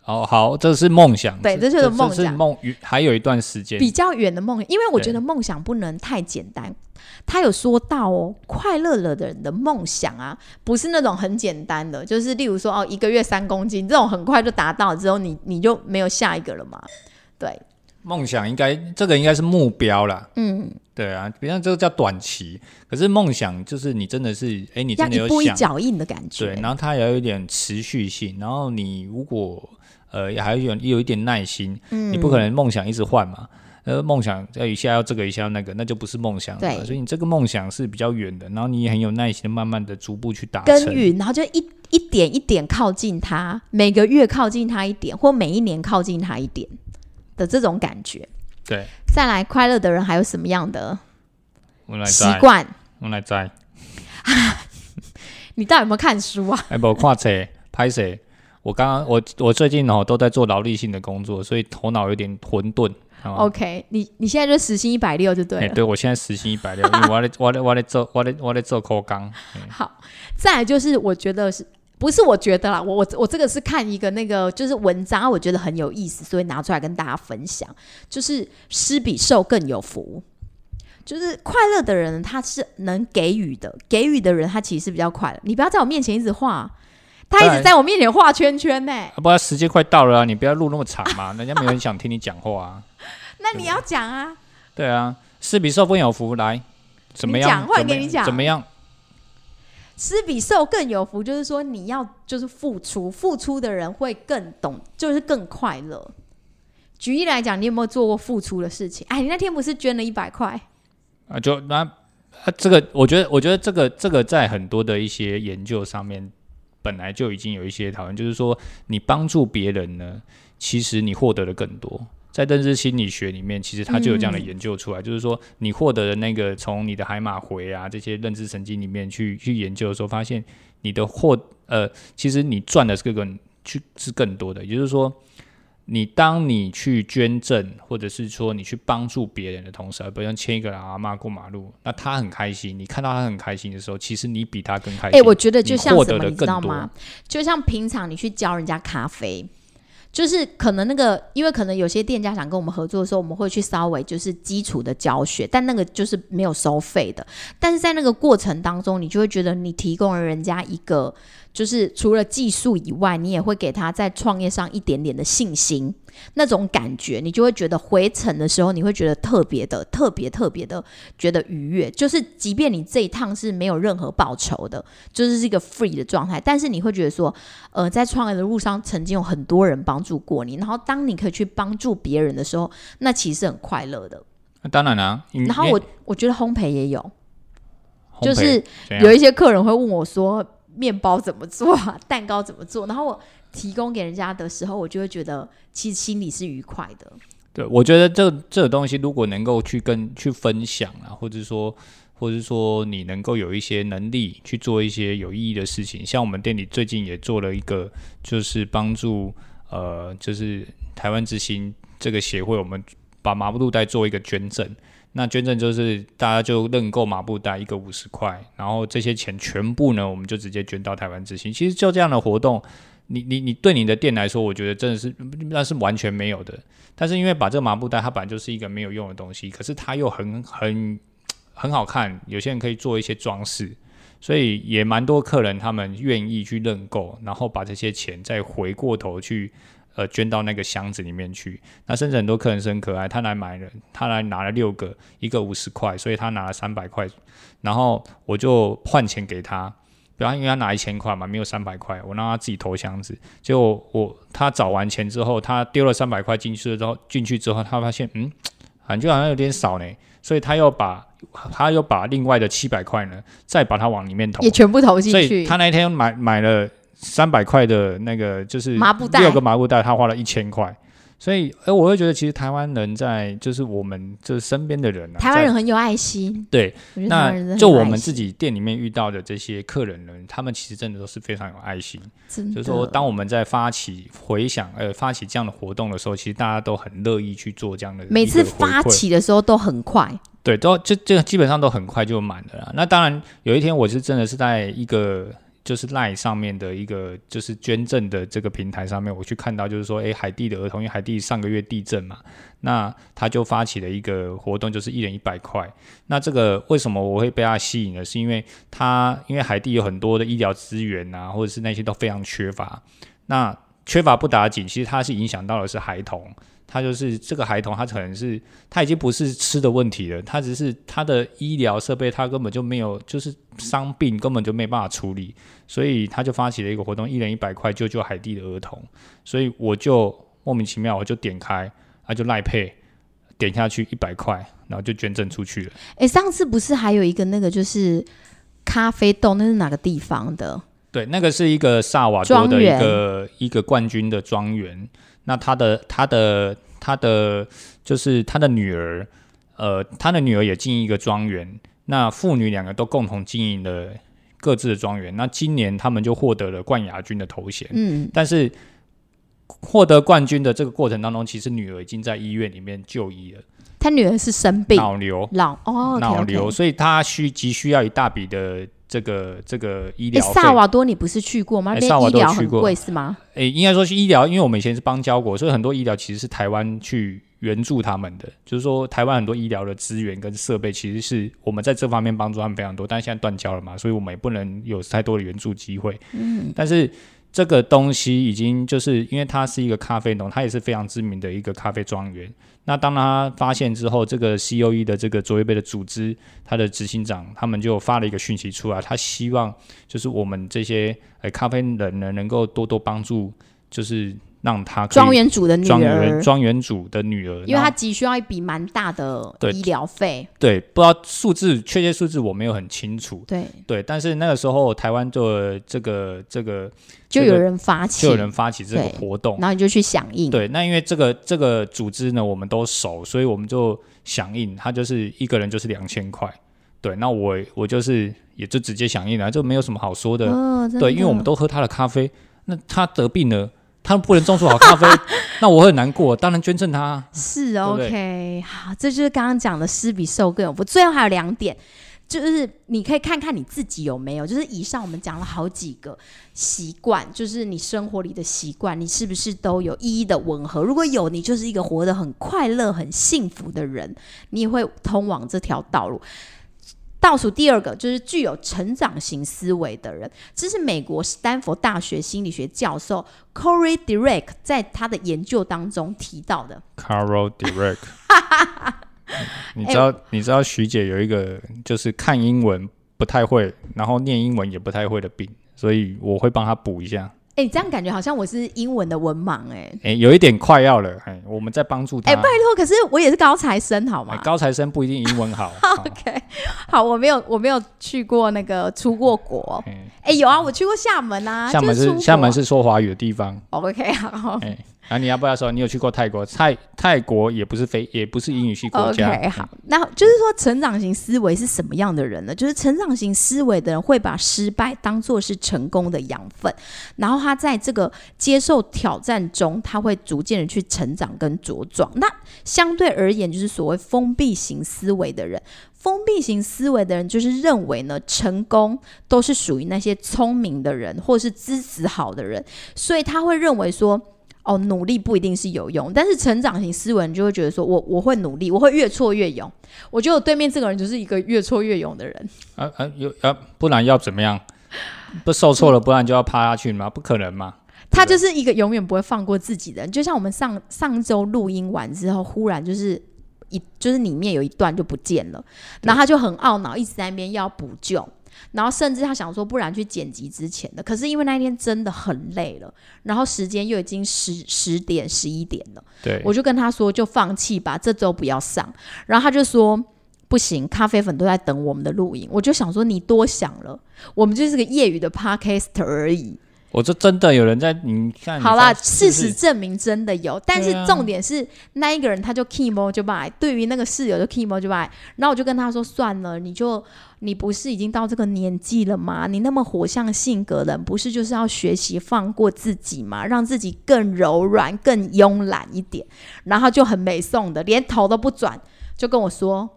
哦，好，这是梦想，对这就是梦想是梦，还有一段时间，比较远的梦，因为我觉得梦想不能太简单。他有说到哦，快乐了的人的梦想啊，不是那种很简单的，就是例如说哦，一个月三公斤这种很快就达到之后，你你就没有下一个了嘛？对，梦想应该这个应该是目标啦，嗯，对啊，比方这个叫短期，可是梦想就是你真的是，哎，你要真的有一步一，脚印的感觉。对，然后它也要有一点持续性，然后你如果呃还有有一点耐心，嗯你不可能梦想一直换嘛。呃，梦想要一下要这个，一下要那个，那就不是梦想。对所以你这个梦想是比较远的，然后你也很有耐心，慢慢的逐步去达成。耕耘，然后就一一点一点靠近它，每个月靠近它一点，或每一年靠近它一点的这种感觉。对，再来，快乐的人还有什么样的我们来习，惯？我们来摘。你到底有没有看书啊？哎，不，看册拍摄。我刚刚我我最近哦都在做劳力性的工作，所以头脑有点混沌。好 OK，你你现在就时薪一百六就对哎、了。对我现在时薪一百六，因为我在我在我在做我在我在做口钢。好，再来就是我觉得是不是我觉得啦？我我我这个是看一个那个就是文章，我觉得很有意思，所以拿出来跟大家分享。就是施比受更有福。就是快乐的人，他是能给予的，给予的人他其实是比较快乐。你不要在我面前一直画，他一直在我面前画圈圈呢、啊，不然时间快到了啊，你不要录那么长嘛，人家没有人想听你讲话啊。那你要讲啊，对啊，施比受更有福，来，怎么样？你讲换怎么给你讲怎么样？施比受更有福，就是说你要就是付出，付出的人会更懂，就是更快乐。举例来讲，你有没有做过付出的事情？哎，你那天不是捐了一百块？啊，就那啊，这个我觉得，我觉得这个这个在很多的一些研究上面，本来就已经有一些讨论，就是说你帮助别人呢，其实你获得的更多。在认知心理学里面，其实它就有这样的研究出来，就是说你获得的那个从你的海马回啊这些认知神经里面去去研究的时候，发现你的获呃，其实你赚的是更去是更多的，也就是说。你当你去捐赠，或者是说你去帮助别人的同时，比如像牵一个老阿妈过马路，那他很开心，你看到他很开心的时候，其实你比他更开哎、心。我觉得就像什么，你知道吗？就像平常你去教人家咖啡，就是可能那个，因为可能有些店家想跟我们合作的时候，我们会去稍微就是基础的教学，但那个就是没有收费的。但是在那个过程当中，你就会觉得你提供了人家一个，就是除了技术以外，你也会给他在创业上一点点的信心，那种感觉，你就会觉得回程的时候，你会觉得特别的、特别、特别的觉得愉悦。就是即便你这一趟是没有任何报酬的，就是是一个 free 的状态，但是你会觉得说，呃，在创业的路上曾经有很多人帮助过你，然后当你可以去帮助别人的时候，那其实很快乐的。那当然啦、因然后我我觉得烘焙也有，就是有一些客人会问我说，面包怎么做啊，蛋糕怎么做，然后我提供给人家的时候，我就会觉得其实心里是愉快的。对，我觉得这这个东西如果能够去跟去分享啊，或者说，或者说你能够有一些能力去做一些有意义的事情，像我们店里最近也做了一个，就是帮助呃，就是台湾之星这个协会，我们把麻布袋做一个捐赠。那捐赠就是大家就认购麻布袋一个五十块，然后这些钱全部呢，我们就直接捐到台湾之星。其实就这样的活动，你你你对你的店来说，我觉得真的是那是完全没有的。但是因为把这个麻布袋，它本来就是一个没有用的东西，可是它又很很很好看，有些人可以做一些装饰，所以也蛮多客人他们愿意去认购，然后把这些钱再回过头去。呃，捐到那个箱子里面去。那甚至很多客人是很可爱，他来买了，他来拿了六个，一个五十块，所以他拿了三百块，然后我就换钱给他。比方因为他拿一千块嘛，没有三百块，我让他自己投箱子。结果我他找完钱之后，他丢了三百块进去了之后，进去之后，他发现嗯，感觉好像有点少呢，所以他又把他又把另外的七百块呢，再把它往里面投也，全部投进所以去。他那天买买了三百块的那个就是麻布袋六个麻布袋，他花了一千块。所以，哎，我会觉得其实台湾人在就是我们就是身边的人啊，台湾人很有爱心，对那就我们自己店里面遇到的这些客人呢，他们其实真的都是非常有爱心。就是说，当我们在发起回想呃发起这样的活动的时候，其实大家都很乐意去做这样的每次发起的时候都很快，对，都就就基本上都很快就满了啦。那当然，有一天我是真的是在一个就是赖上面的一个就是捐赠的这个平台上面，我去看到就是说，诶，海地的儿童，因为海地上个月地震嘛，那他就发起了一个活动，就是一人一百块。那这个为什么我会被他吸引呢？是因为他因为海地有很多的医疗资源啊，或者是那些都非常缺乏。那缺乏不打紧，其实它是影响到的是孩童。他就是这个孩童，他可能是他已经不是吃的问题了，他只是他的医疗设备他根本就没有，就是伤病根本就没办法处理，所以他就发起了一个活动，一人一百块救救海地的儿童，所以我就莫名其妙我就点开，他就赖配点下去一百块，然后就捐赠出去了。哎，上次不是还有一个那个就是咖啡豆，那是哪个地方的？对，那个是一个萨瓦多的一个一个冠军的庄园。那他的他的他的就是他的女儿，呃，他的女儿也经营一个庄园。那父女两个都共同经营了各自的庄园。那今年他们就获得了冠亚军的头衔。嗯，但是获得冠军的这个过程当中，其实女儿已经在医院里面就医了。他女儿是生病，脑瘤，脑哦，脑瘤，所以他需急需要一大笔的。这个这个医疗，萨瓦多你不是去过吗？萨瓦多很贵是吗？诶，应该说是医疗，因为我们以前是邦交国，所以很多医疗其实是台湾去援助他们的。就是说，台湾很多医疗的资源跟设备，其实是我们在这方面帮助他们非常多。但是现在断交了嘛，所以我们也不能有太多的援助机会。嗯，但是。这个东西已经就是因为他是一个咖啡农，他也是非常知名的一个咖啡庄园。那当他发现之后，这个 C O E 的这个卓越杯的组织，他的执行长他们就发了一个讯息出来，他希望就是我们这些呃咖啡人呢，能够多多帮助，就是。让他庄园主的女儿，庄园主的女儿，因为他急需要一笔蛮大的医疗费。对，不知道数字，确切数字我没有很清楚。对对，但是那个时候台湾做这个这个，就有人发起，就有人发起这个活动，然后你就去响应。对，那因为这个这个组织呢，我们都熟，所以我们就响应。他就是一个人就是两千块。对，那我我就是也就直接响应了，就没有什么好说的。对，因为我们都喝他的咖啡，那他得病了。他们不能种出好咖啡，那我很难过。当然捐赠他。是 OK，好，这就是刚刚讲的施比受更有福。最后还有两点，就是你可以看看你自己有没有，就是以上我们讲了好几个习惯，就是你生活里的习惯，你是不是都有一一的吻合？如果有，你就是一个活得很快乐、很幸福的人，你也会通往这条道路。倒数第二个就是具有成长型思维的人，这是美国斯坦福大学心理学教授 Corey Direct 在他的研究当中提到的。Carol Direct，你知道你知道徐姐有一个就是看英文不太会，然后念英文也不太会的病，所以我会帮她补一下。哎，这样感觉好像我是英文的文盲哎。哎，有一点快要了，哎，我们在帮助他。哎，拜托，可是我也是高材生，好吗？高材生不一定英文好。OK，好，我没有，我没有去过那个出过国。哎，有啊，我去过厦门啊。厦门是厦门是说华语的地方。OK，好。那你要不要说你有去过泰国？泰泰国也不是非也不是英语系国家。OK，好，那就是说成长型思维是什么样的人呢？就是成长型思维的人会把失败当做是成功的养分，然后他在这个接受挑战中，他会逐渐的去成长跟茁壮。那相对而言，就是所谓封闭型思维的人，封闭型思维的人就是认为呢，成功都是属于那些聪明的人或是资质好的人，所以他会认为说。哦，努力不一定是有用，但是成长型思维你就会觉得说，我我会努力，我会越挫越勇。我觉得我对面这个人就是一个越挫越勇的人。啊啊，有啊，不然要怎么样？不受挫了，不然就要趴下去吗？不可能吗？他就是一个永远不会放过自己的人。就像我们上上周录音完之后，忽然就是一就是里面有一段就不见了，然后他就很懊恼，一直在那边要补救。然后甚至他想说，不然去剪辑之前的。可是因为那一天真的很累了，然后时间又已经十十点十一点了，对，我就跟他说，就放弃吧，这周不要上。然后他就说，不行，咖啡粉都在等我们的录影。我就想说，你多想了，我们就是个业余的 podcaster 而已。我说真的有人在，你看，好啦，事实证明真的有，但是重点是那一个人他就 key more 就拜，对于那个室友就 key more 就拜，然后我就跟他说算了，你就你不是已经到这个年纪了吗？你那么火象性格的，不是就是要学习放过自己吗？让自己更柔软、更慵懒一点。然后就很美送的，连头都不转，就跟我说：“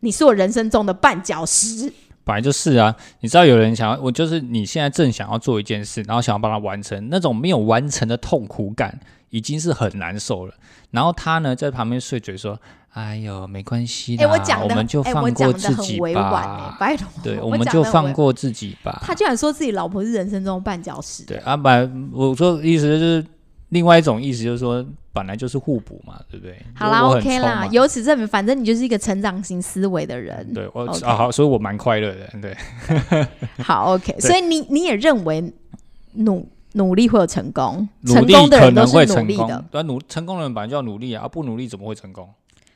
你是我人生中的绊脚石。”本来就是啊，你知道有人想要我，就是你现在正想要做一件事，然后想要帮他完成，那种没有完成的痛苦感已经是很难受了。然后他呢在旁边碎嘴说：“哎呦，没关系的，我们就放过自己吧。”对，我们就放过自己吧。他居然说自己老婆是人生中绊脚石。对啊，不我说意思就是另外一种意思，就是说本来就是互补嘛，对不对？好啦，OK 啦，由此证明，反正你就是一个成长型思维的人。对我啊好，所以我蛮快乐的，对。好，OK，所以你你也认为努努力会有成功，努力成功的人都是努能会成力的，，对啊，努成功的人本来就要努力啊，啊不努力怎么会成功？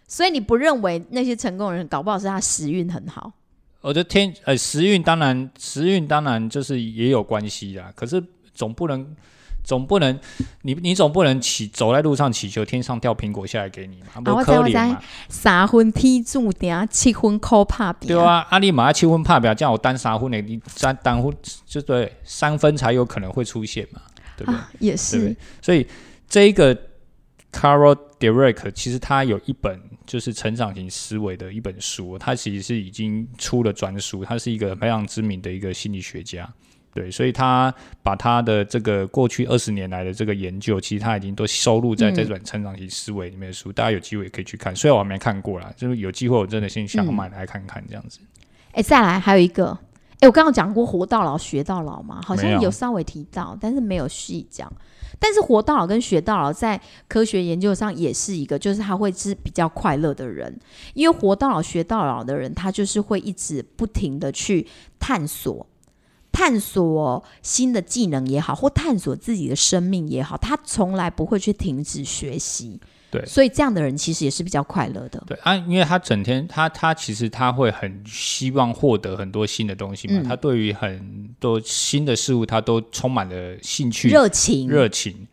所以你不认为那些成功的人搞不好是他时运很好？我的天，呃，时运当然，时运当然就是也有关系啦，可是总不能，总不能，你你总不能祈走在路上祈求天上掉苹果下来给你嘛，我不可怜嘛，三分天注定，七分靠打拼。对啊，阿里马七分怕表，这样我单三分的，你单单分就对三分才有可能会出现嘛，对不对？啊，也是对？所以这一个 Carol Derek 其实他有一本就是成长型思维的一本书，他其实是已经出了专书，他是一个非常知名的一个心理学家。对，所以他把他的这个过去二十年来的这个研究，其实他已经都收录在这本成长型思维里面的书，大家有机会也可以去看。虽然我还没看过啦，就是有机会我真的先想买来看看这样子。哎、再来还有一个，哎、我刚刚讲过活到老学到老嘛，好像有稍微提到，但是没有细讲。但是活到老跟学到老在科学研究上也是一个，就是他会是比较快乐的人，因为活到老学到老的人，他就是会一直不停的去探索。探索新的技能也好，或探索自己的生命也好，他从来不会去停止学习。对所以这样的人其实也是比较快乐的。对啊，因为他整天他他其实他会很希望获得很多新的东西嘛，嗯他对于很多新的事物他都充满了兴趣、热情，热情，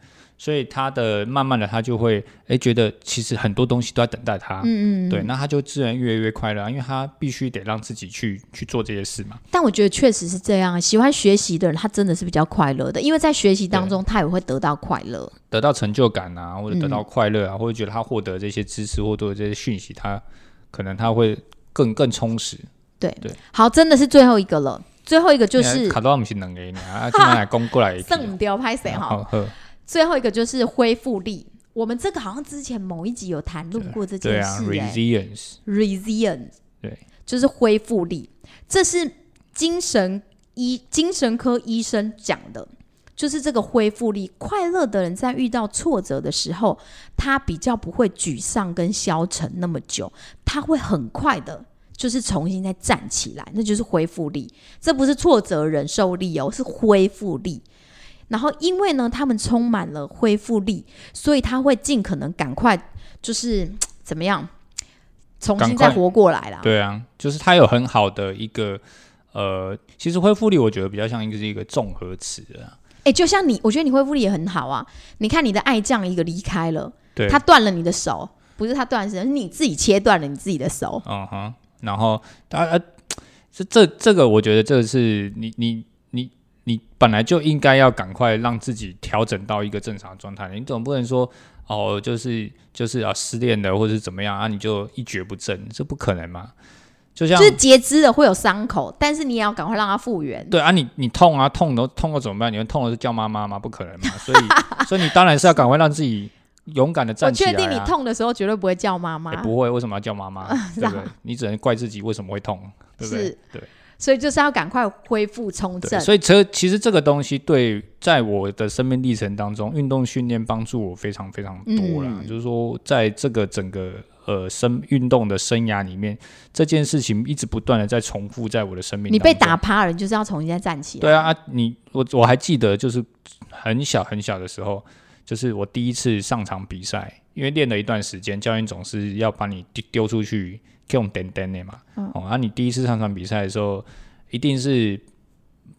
所以他的慢慢的他就会哎觉得其实很多东西都在等待他，嗯嗯嗯，对，那他就自然越来越快乐啊，因为他必须得让自己去去做这些事嘛。但我觉得确实是这样，喜欢学习的人，他真的是比较快乐的，因为在学习当中，他也会得到快乐。得到成就感啊，或者得到嗯。快乐啊，或者觉得他获得这些知识或者这些讯息，他可能他会更更充实。对。对。好，真的是最后一个了，最后一个就是卡到不是能给你啊，今晚来攻过来一剩唔 掉拍谁哈？最后一个就是恢复力。我们这个好像之前某一集有谈论过这件事、欸，，resilience，resilience，对，就是恢复力，这是精神医精神科医生讲的，就是这个恢复力。快乐的人在遇到挫折的时候，他比较不会沮丧跟消沉那么久，他会很快的。就是重新再站起来，那就是恢复力。这不是挫折忍受力哦，是恢复力。然后，因为呢，他们充满了恢复力，所以他会尽可能赶快，就是 怎么样，重新再活过来啦。对啊，就是他有很好的一个呃，其实恢复力我觉得比较像一个是一个综合词啊，哎、就像你，我觉得你恢复力也很好啊。你看你的爱将一个离开了，对，他断了你的手，不是他断手，是你自己切断了你自己的手。嗯哼，然后他呃，这这这个我觉得这个是你你你你本来就应该要赶快让自己调整到一个正常的状态，你总不能说哦，就是就是啊失恋了或者是怎么样啊，你就一蹶不振，这不可能嘛。就像就是截肢了会有伤口，但是你也要赶快让它复原。对啊，你你痛啊，痛都痛了怎么办？你们痛了是叫妈妈吗？不可能嘛。所以 所以你当然是要赶快让自己勇敢的站起来、啊。确定你痛的时候绝对不会叫妈妈也，不会，为什么要叫妈妈？对不对？你只能怪自己为什么会痛，对不对？对所以就是要赶快恢复重对，振。所以这其实这个东西对在我的生命历程当中，运动训练帮助我非常非常多啦。嗯就是说，在这个整个呃生运动的生涯里面，这件事情一直不断的在重复在我的生命。你被打。趴了，你就是要重新再站起来。对啊，啊你我我还记得，就是很小很小的时候，就是我第一次上场比赛，因为练了一段时间，教练总是要把你丢丢出去用点点的嘛。嗯哦，啊，你第一次上场比赛的时候，一定是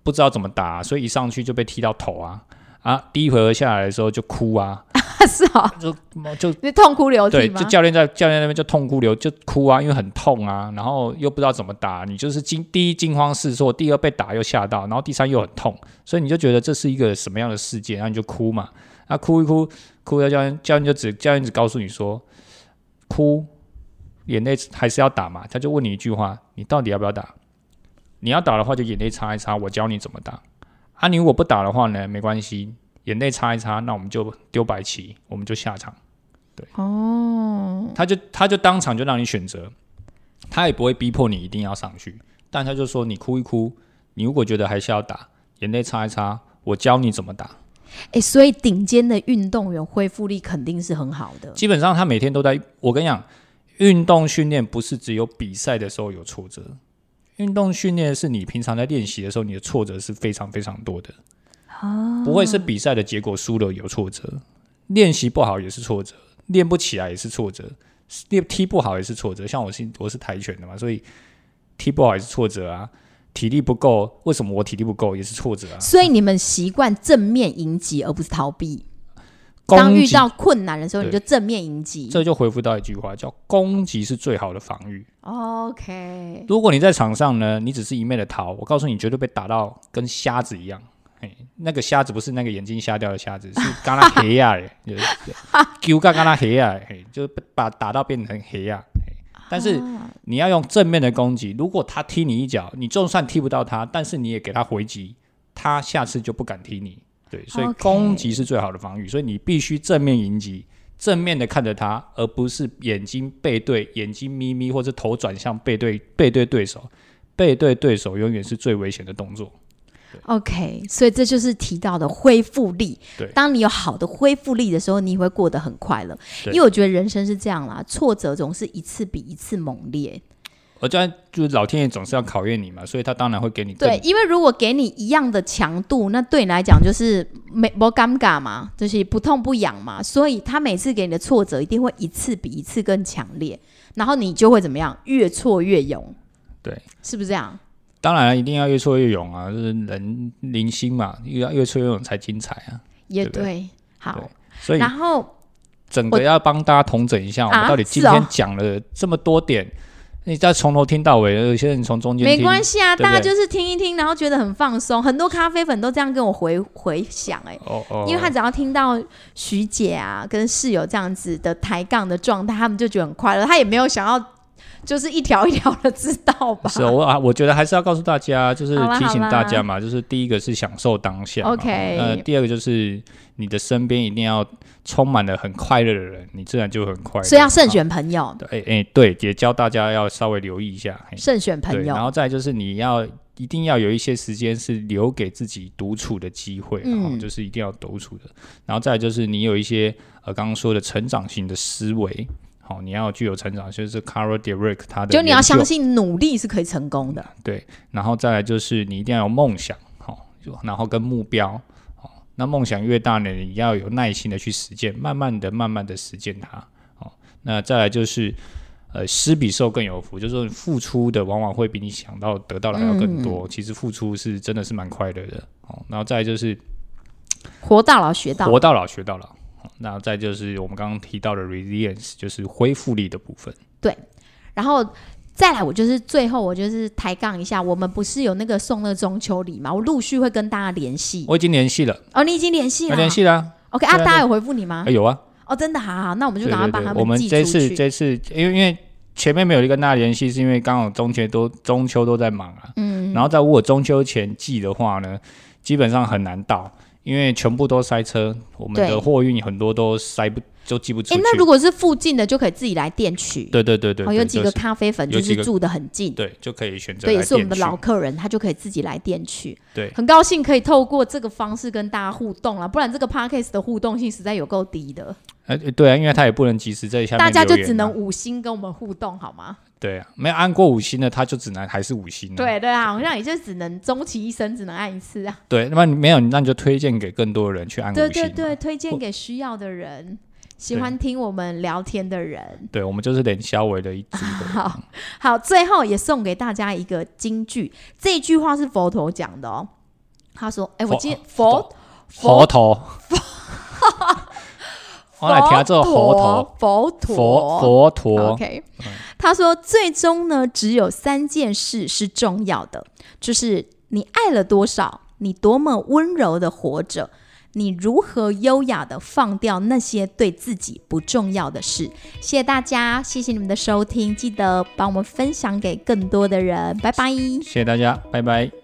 不知道怎么打，所以一上去就被踢到头啊啊！第一回合下来的时候就哭啊，是啊，就就你痛哭流，涕对就？教练在教练那边就痛哭流就哭啊，因为很痛啊，然后又不知道怎么打，你就是惊第一惊慌失措，第二被打又吓到，然后第三又很痛，所以你就觉得这是一个什么样的事件，然后你就哭嘛，啊哭一哭，哭了教练教练就只教练只告诉你说，哭，眼泪还是要打嘛，他就问你一句话，你到底要不要打？你要打的话就眼泪擦一擦，我教你怎么打。啊，你如果不打的话呢，没关系，眼泪擦一擦，那我们就丢白旗，我们就下场。对哦，他就他就当场就让你选择，他也不会逼迫你一定要上去，但他就说你哭一哭，你如果觉得还是要打，眼泪擦一擦，我教你怎么打。哎，所以顶尖的运动员恢复力肯定是很好的。基本上他每天都在。我跟你讲，运动训练不是只有比赛的时候有挫折，运动训练是你平常在练习的时候，你的挫折是非常非常多的。不会是比赛的结果输了有挫折，练习不好也是挫折，练不起来也是挫折，练踢不好也是挫折。像我是我是跆拳的嘛，所以踢不好也是挫折啊。体力不够，为什么我体力不够也是挫折啊？所以你们习惯正面迎击，而不是逃避。当遇到困难的时候，你就正面迎击。这就回复到一句话，叫“攻击是最好的防御”。OK。如果你在场上呢，你只是一昧的逃，我告诉你，绝对被打到跟瞎子一样。嘿，那个瞎子不是那个眼睛瞎掉的瞎子，是刚刚黑呀，就是丢刚刚那黑呀，嘿，就是把打到变成黑呀。但是你要用正面的攻击，如果他踢你一脚，你就算踢不到他，但是你也给他回击，他下次就不敢踢你。对，所以攻击是最好的防御，所以你必须正面迎击，正面的看着他，而不是眼睛背对，眼睛眯眯或者头转向背对背对对手，背对对手永远是最危险的动作。OK，所以这就是提到的恢复力。对，当你有好的恢复力的时候，你会过得很快乐。因为我觉得人生是这样啦，挫折总是一次比一次猛烈。我觉得就是老天爷总是要考验你嘛，所以他当然会给你。对，因为如果给你一样的强度，那对你来讲就是没不尴尬嘛，就是不痛不痒嘛。所以他每次给你的挫折一定会一次比一次更强烈，然后你就会怎么样？越挫越勇。对，是不是这样？当然一定要越挫越勇啊！就是人零星嘛，要越挫越勇才精彩啊！也对，好，所以然后整个要帮大家统整一下，我们到底今天讲了这么多点，你再从头听到尾，有些人从中间没关系啊，大家就是听一听，然后觉得很放松。很多咖啡粉都这样跟我回回想，哎，哦哦，因为他只要听到徐姐啊跟室友这样子的抬杠的状态，他们就觉得很快乐，他也没有想要。就是一条一条的知道吧？是我啊，我觉得还是要告诉大家，就是提醒大家嘛，就是第一个是享受当下，OK。呃，第二个就是你的身边一定要充满了很快乐的人，你自然就很快乐。所以要慎选朋友。对，哎，对，也教大家要稍微留意一下，慎选朋友。然后再就是你要一定要有一些时间是留给自己独处的机会，嗯，就是一定要独处的。然后再就是你有一些呃刚刚说的成长型的思维。好，你要具有成长，就是 Carol Derek 他的，就你要相信努力是可以成功的。对，然后再来就是你一定要有梦想，好，然后跟目标，好，那梦想越大呢，你要有耐心的去实践，慢慢的、慢慢的实践它。好，那再来就是，呃，施比受更有福，就是付出的往往会比你想到得到的还要更多。其实付出是真的是蛮快乐的。哦，然后再就是，活到老学到，活到老学到老。那再就是我们刚刚提到的 resilience，就是恢复力的部分。对，然后再来，我就是最后我就是抬杠一下，我们不是有那个送那个中秋礼嘛？我陆续会跟大家联系。我已经联系了。哦，你已经联系了？联系了。OK 啊，大家有回复你吗？有啊。哦，真的，好好，那我们就赶快帮他们我们这次这次，因为因为前面没有一个跟大家联系，是因为刚好中秋都中秋都在忙啊。嗯。然后在如果中秋前寄的话呢，基本上很难到。因为全部都塞车，我们的货运很多都塞不，就寄不出去。那如果是附近的，就可以自己来店取。对对对对，有几个咖啡粉就是住的很近，对，就可以选择。对，也是我们的老客人，他就可以自己来店取。对，很高兴可以透过这个方式跟大家互动了，不然这个 podcast 的互动性实在有够低的。哎，对啊，因为他也不能及时在下面，大家就只能五星跟我们互动，好吗？对啊，没有按过五星的，他就只能还是五星。对对啊，好像也就只能终其一生只能按一次啊。对，那么没有，那你就推荐给更多人去按五星。对对对，推荐给需要的人，喜欢听我们聊天的人。对，我们就是连消维的一组。好好，最后也送给大家一个金句，这句话是佛陀讲的哦。他说：“哎，我今佛佛陀。”佛 陀，佛陀，佛陀。OK，他说，最终呢，只有三件事是重要的，就是你爱了多少，你多么温柔的活着，你如何优雅的放掉那些对自己不重要的事。谢谢大家，谢谢你们的收听，记得帮我们分享给更多的人，拜拜。谢谢大家，拜拜。